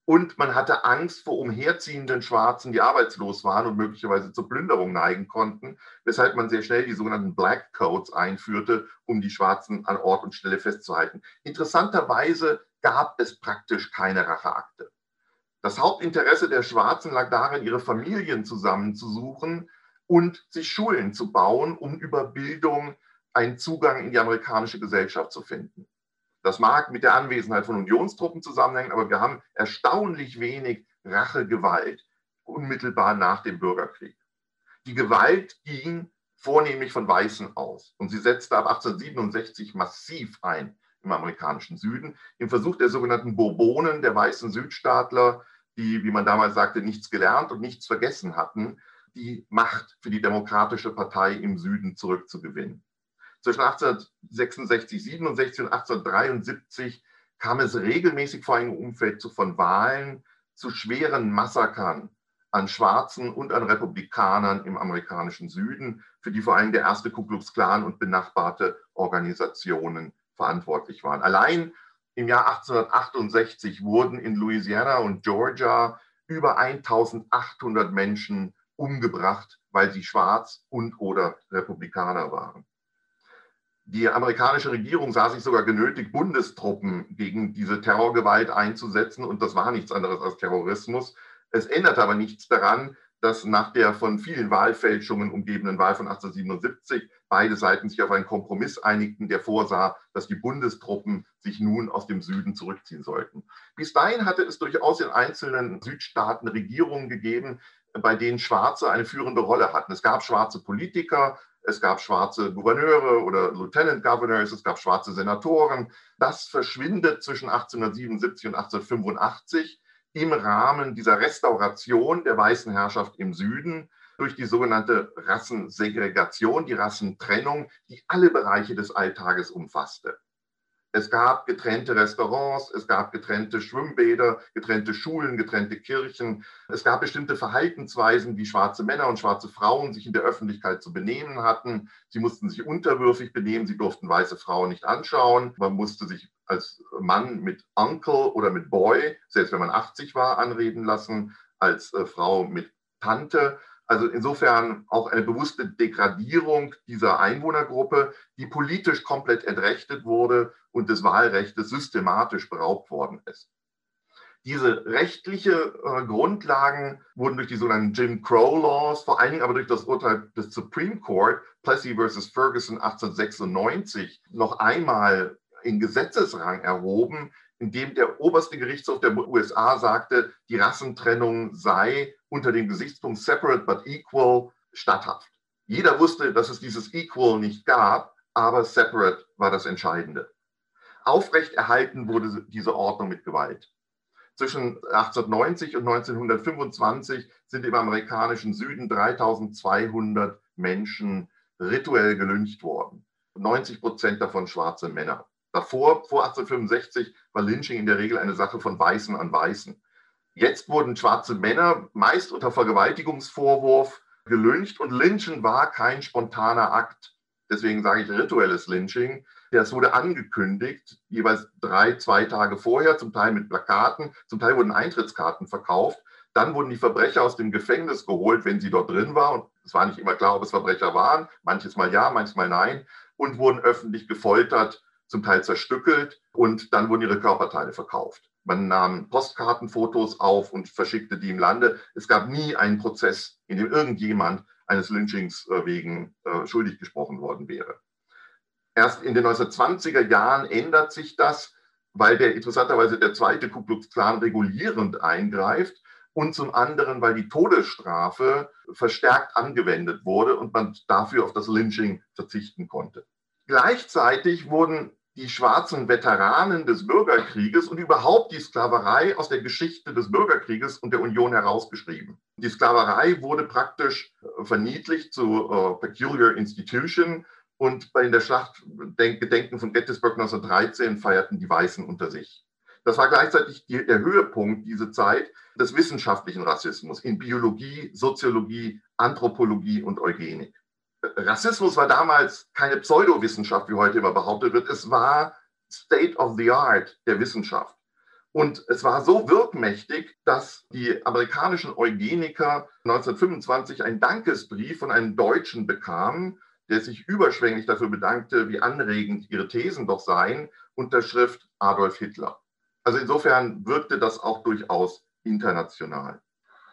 Und man hatte Angst vor umherziehenden Schwarzen, die arbeitslos waren und möglicherweise zur Plünderung neigen konnten, weshalb man sehr schnell die sogenannten Black Codes einführte, um die Schwarzen an Ort und Stelle festzuhalten. Interessanterweise gab es praktisch keine Racheakte. Das Hauptinteresse der Schwarzen lag darin, ihre Familien zusammenzusuchen und sich Schulen zu bauen, um über Bildung einen Zugang in die amerikanische Gesellschaft zu finden. Das mag mit der Anwesenheit von Unionstruppen zusammenhängen, aber wir haben erstaunlich wenig Rachegewalt unmittelbar nach dem Bürgerkrieg. Die Gewalt ging vornehmlich von Weißen aus und sie setzte ab 1867 massiv ein im amerikanischen Süden im Versuch der sogenannten Bourbonen, der weißen Südstaatler, die, wie man damals sagte, nichts gelernt und nichts vergessen hatten, die Macht für die Demokratische Partei im Süden zurückzugewinnen. Zwischen 1866, 67 und 1873 kam es regelmäßig vor im Umfeld von Wahlen zu schweren Massakern an Schwarzen und an Republikanern im amerikanischen Süden, für die vor allem der erste Ku Klux Klan und benachbarte Organisationen verantwortlich waren. Allein im Jahr 1868 wurden in Louisiana und Georgia über 1800 Menschen umgebracht, weil sie schwarz und oder Republikaner waren. Die amerikanische Regierung sah sich sogar genötigt, Bundestruppen gegen diese Terrorgewalt einzusetzen und das war nichts anderes als Terrorismus. Es änderte aber nichts daran, dass nach der von vielen Wahlfälschungen umgebenen Wahl von 1877 beide Seiten sich auf einen Kompromiss einigten, der vorsah, dass die Bundestruppen sich nun aus dem Süden zurückziehen sollten. Bis dahin hatte es durchaus in einzelnen Südstaaten Regierungen gegeben, bei denen Schwarze eine führende Rolle hatten. Es gab schwarze Politiker, es gab schwarze Gouverneure oder Lieutenant Governors, es gab schwarze Senatoren. Das verschwindet zwischen 1877 und 1885 im Rahmen dieser Restauration der weißen Herrschaft im Süden durch die sogenannte Rassensegregation, die Rassentrennung, die alle Bereiche des Alltages umfasste. Es gab getrennte Restaurants, es gab getrennte Schwimmbäder, getrennte Schulen, getrennte Kirchen. Es gab bestimmte Verhaltensweisen, wie schwarze Männer und schwarze Frauen sich in der Öffentlichkeit zu benehmen hatten. Sie mussten sich unterwürfig benehmen, sie durften weiße Frauen nicht anschauen. Man musste sich als Mann mit Uncle oder mit Boy, selbst wenn man 80 war, anreden lassen, als äh, Frau mit Tante. Also insofern auch eine bewusste Degradierung dieser Einwohnergruppe, die politisch komplett entrechtet wurde und des Wahlrechts systematisch beraubt worden ist. Diese rechtliche äh, Grundlagen wurden durch die sogenannten Jim Crow Laws, vor allen Dingen aber durch das Urteil des Supreme Court, Plessy versus Ferguson 1896, noch einmal in Gesetzesrang erhoben, indem der oberste Gerichtshof der USA sagte, die Rassentrennung sei unter dem Gesichtspunkt separate but equal statthaft. Jeder wusste, dass es dieses equal nicht gab, aber separate war das Entscheidende. Aufrechterhalten wurde diese Ordnung mit Gewalt. Zwischen 1890 und 1925 sind im amerikanischen Süden 3200 Menschen rituell gelyncht worden. 90 Prozent davon schwarze Männer. Davor, vor 1865, war Lynching in der Regel eine Sache von Weißen an Weißen. Jetzt wurden schwarze Männer meist unter Vergewaltigungsvorwurf gelyncht und Lynchen war kein spontaner Akt. Deswegen sage ich rituelles Lynching. Das wurde angekündigt, jeweils drei, zwei Tage vorher, zum Teil mit Plakaten, zum Teil wurden Eintrittskarten verkauft. Dann wurden die Verbrecher aus dem Gefängnis geholt, wenn sie dort drin waren. Und es war nicht immer klar, ob es Verbrecher waren. Manches Mal ja, manchmal nein. Und wurden öffentlich gefoltert zum Teil zerstückelt und dann wurden ihre Körperteile verkauft. Man nahm Postkartenfotos auf und verschickte die im Lande. Es gab nie einen Prozess, in dem irgendjemand eines Lynchings äh, wegen äh, schuldig gesprochen worden wäre. Erst in den 1920er Jahren ändert sich das, weil der interessanterweise der zweite Ku Klux Klan regulierend eingreift und zum anderen, weil die Todesstrafe verstärkt angewendet wurde und man dafür auf das Lynching verzichten konnte. Gleichzeitig wurden die schwarzen Veteranen des Bürgerkrieges und überhaupt die Sklaverei aus der Geschichte des Bürgerkrieges und der Union herausgeschrieben. Die Sklaverei wurde praktisch äh, verniedlicht zu uh, Peculiar Institution und bei der Schlacht Gedenken von Gettysburg 1913 feierten die Weißen unter sich. Das war gleichzeitig die, der Höhepunkt, diese Zeit, des wissenschaftlichen Rassismus in Biologie, Soziologie, Anthropologie und Eugenik. Rassismus war damals keine Pseudowissenschaft, wie heute immer behauptet wird. Es war State of the Art der Wissenschaft. Und es war so wirkmächtig, dass die amerikanischen Eugeniker 1925 einen Dankesbrief von einem Deutschen bekamen, der sich überschwänglich dafür bedankte, wie anregend ihre Thesen doch seien, unter Schrift Adolf Hitler. Also insofern wirkte das auch durchaus international.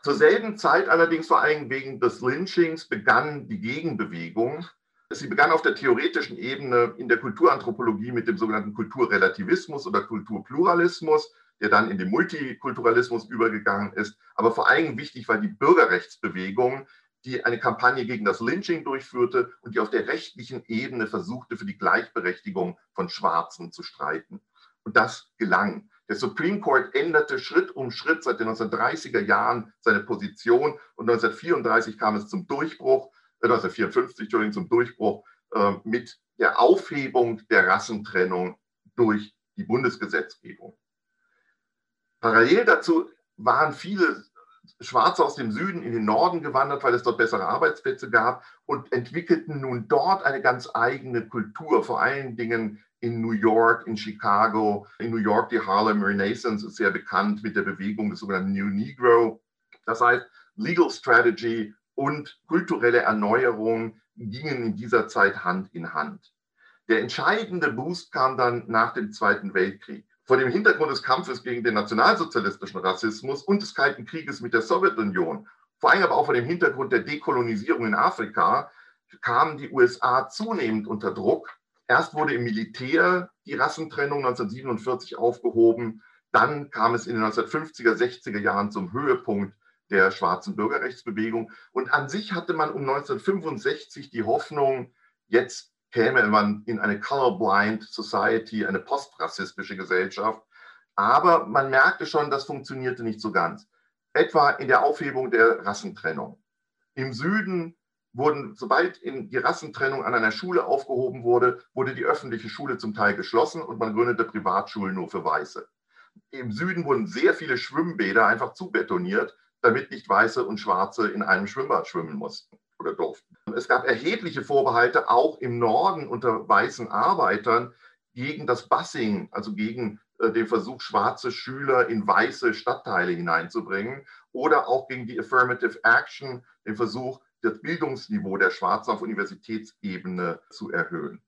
Zur selben Zeit allerdings, vor allem wegen des Lynchings, begann die Gegenbewegung. Sie begann auf der theoretischen Ebene in der Kulturanthropologie mit dem sogenannten Kulturrelativismus oder Kulturpluralismus, der dann in den Multikulturalismus übergegangen ist. Aber vor allem wichtig war die Bürgerrechtsbewegung, die eine Kampagne gegen das Lynching durchführte und die auf der rechtlichen Ebene versuchte, für die Gleichberechtigung von Schwarzen zu streiten. Und das gelang. Der Supreme Court änderte Schritt um Schritt seit den 1930er Jahren seine Position und 1934 kam es zum Durchbruch, äh 1954 Entschuldigung, zum Durchbruch äh, mit der Aufhebung der Rassentrennung durch die Bundesgesetzgebung. Parallel dazu waren viele Schwarze aus dem Süden in den Norden gewandert, weil es dort bessere Arbeitsplätze gab und entwickelten nun dort eine ganz eigene Kultur, vor allen Dingen in New York, in Chicago. In New York die Harlem Renaissance ist sehr bekannt mit der Bewegung des sogenannten New Negro. Das heißt, Legal Strategy und kulturelle Erneuerung gingen in dieser Zeit Hand in Hand. Der entscheidende Boost kam dann nach dem Zweiten Weltkrieg. Vor dem Hintergrund des Kampfes gegen den nationalsozialistischen Rassismus und des Kalten Krieges mit der Sowjetunion, vor allem aber auch vor dem Hintergrund der Dekolonisierung in Afrika, kamen die USA zunehmend unter Druck Erst wurde im Militär die Rassentrennung 1947 aufgehoben. Dann kam es in den 1950er, 60er Jahren zum Höhepunkt der schwarzen Bürgerrechtsbewegung. Und an sich hatte man um 1965 die Hoffnung, jetzt käme man in eine colorblind Society, eine postrassistische Gesellschaft. Aber man merkte schon, das funktionierte nicht so ganz. Etwa in der Aufhebung der Rassentrennung. Im Süden wurden, sobald die Rassentrennung an einer Schule aufgehoben wurde, wurde die öffentliche Schule zum Teil geschlossen und man gründete Privatschulen nur für Weiße. Im Süden wurden sehr viele Schwimmbäder einfach zubetoniert, damit nicht Weiße und Schwarze in einem Schwimmbad schwimmen mussten oder durften. Es gab erhebliche Vorbehalte auch im Norden unter weißen Arbeitern gegen das Bussing, also gegen äh, den Versuch, schwarze Schüler in weiße Stadtteile hineinzubringen oder auch gegen die Affirmative Action, den Versuch, das Bildungsniveau der Schwarzen auf Universitätsebene zu erhöhen.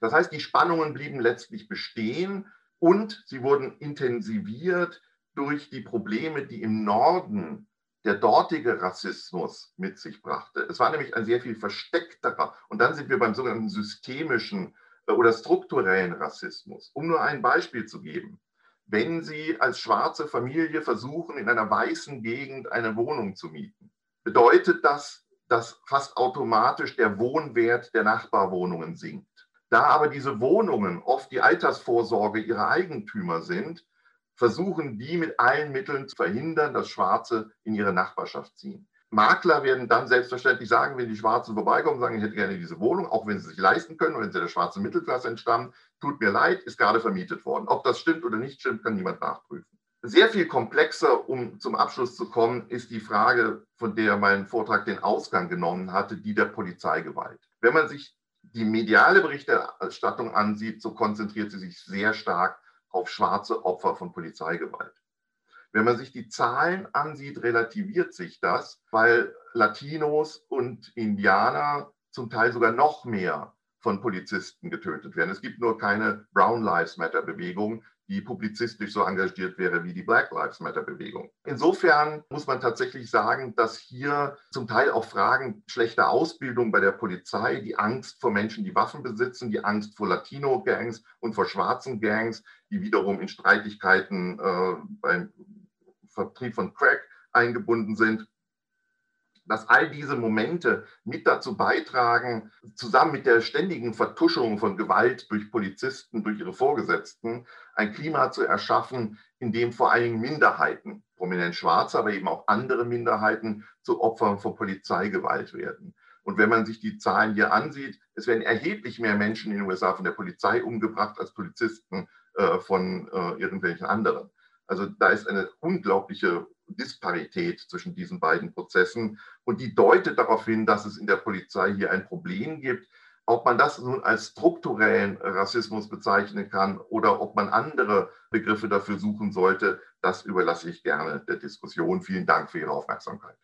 Das heißt, die Spannungen blieben letztlich bestehen und sie wurden intensiviert durch die Probleme, die im Norden der dortige Rassismus mit sich brachte. Es war nämlich ein sehr viel versteckterer. Und dann sind wir beim sogenannten systemischen äh, oder strukturellen Rassismus. Um nur ein Beispiel zu geben. Wenn Sie als schwarze Familie versuchen, in einer weißen Gegend eine Wohnung zu mieten, bedeutet das, dass fast automatisch der Wohnwert der Nachbarwohnungen sinkt. Da aber diese Wohnungen oft die Altersvorsorge ihrer Eigentümer sind, versuchen die mit allen Mitteln zu verhindern, dass Schwarze in ihre Nachbarschaft ziehen. Makler werden dann selbstverständlich sagen, wenn die Schwarzen vorbeikommen, sagen, ich hätte gerne diese Wohnung, auch wenn sie sich leisten können, wenn sie der schwarzen Mittelklasse entstammen, tut mir leid, ist gerade vermietet worden. Ob das stimmt oder nicht stimmt, kann niemand nachprüfen. Sehr viel komplexer, um zum Abschluss zu kommen, ist die Frage, von der mein Vortrag den Ausgang genommen hatte, die der Polizeigewalt. Wenn man sich die mediale Berichterstattung ansieht, so konzentriert sie sich sehr stark auf schwarze Opfer von Polizeigewalt. Wenn man sich die Zahlen ansieht, relativiert sich das, weil Latinos und Indianer zum Teil sogar noch mehr von Polizisten getötet werden. Es gibt nur keine Brown Lives Matter Bewegung, die publizistisch so engagiert wäre wie die Black Lives Matter Bewegung. Insofern muss man tatsächlich sagen, dass hier zum Teil auch Fragen schlechter Ausbildung bei der Polizei, die Angst vor Menschen, die Waffen besitzen, die Angst vor Latino-Gangs und vor schwarzen Gangs, die wiederum in Streitigkeiten äh, beim Vertrieb von Crack eingebunden sind dass all diese Momente mit dazu beitragen, zusammen mit der ständigen Vertuschung von Gewalt durch Polizisten, durch ihre Vorgesetzten, ein Klima zu erschaffen, in dem vor allen Dingen Minderheiten, prominent Schwarze, aber eben auch andere Minderheiten zu Opfern von Polizeigewalt werden. Und wenn man sich die Zahlen hier ansieht, es werden erheblich mehr Menschen in den USA von der Polizei umgebracht als Polizisten äh, von äh, irgendwelchen anderen. Also da ist eine unglaubliche Disparität zwischen diesen beiden Prozessen und die deutet darauf hin, dass es in der Polizei hier ein Problem gibt. Ob man das nun als strukturellen Rassismus bezeichnen kann oder ob man andere Begriffe dafür suchen sollte, das überlasse ich gerne der Diskussion. Vielen Dank für Ihre Aufmerksamkeit.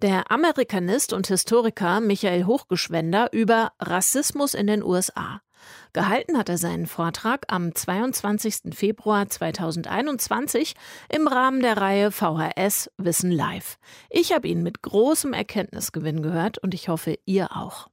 Der Amerikanist und Historiker Michael Hochgeschwender über Rassismus in den USA. Gehalten hat er seinen Vortrag am 22. Februar 2021 im Rahmen der Reihe VHS Wissen Live. Ich habe ihn mit großem Erkenntnisgewinn gehört und ich hoffe, ihr auch.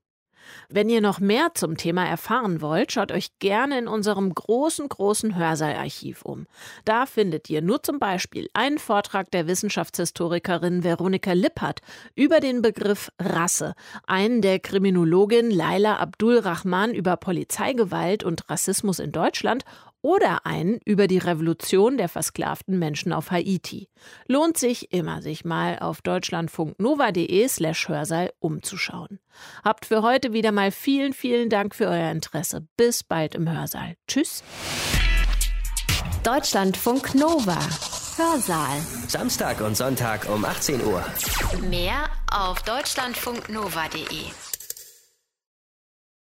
Wenn ihr noch mehr zum Thema erfahren wollt, schaut euch gerne in unserem großen, großen Hörsaalarchiv um. Da findet ihr nur zum Beispiel einen Vortrag der Wissenschaftshistorikerin Veronika Lippert über den Begriff Rasse, einen der Kriminologin Laila Abdul-Rahman über Polizeigewalt und Rassismus in Deutschland oder einen über die Revolution der versklavten Menschen auf Haiti. Lohnt sich immer, sich mal auf deutschlandfunknova.de slash Hörsaal umzuschauen. Habt für heute wieder mal vielen, vielen Dank für euer Interesse. Bis bald im Hörsaal. Tschüss. Deutschlandfunk Nova. Hörsaal. Samstag und Sonntag um 18 Uhr. Mehr auf deutschlandfunknova.de.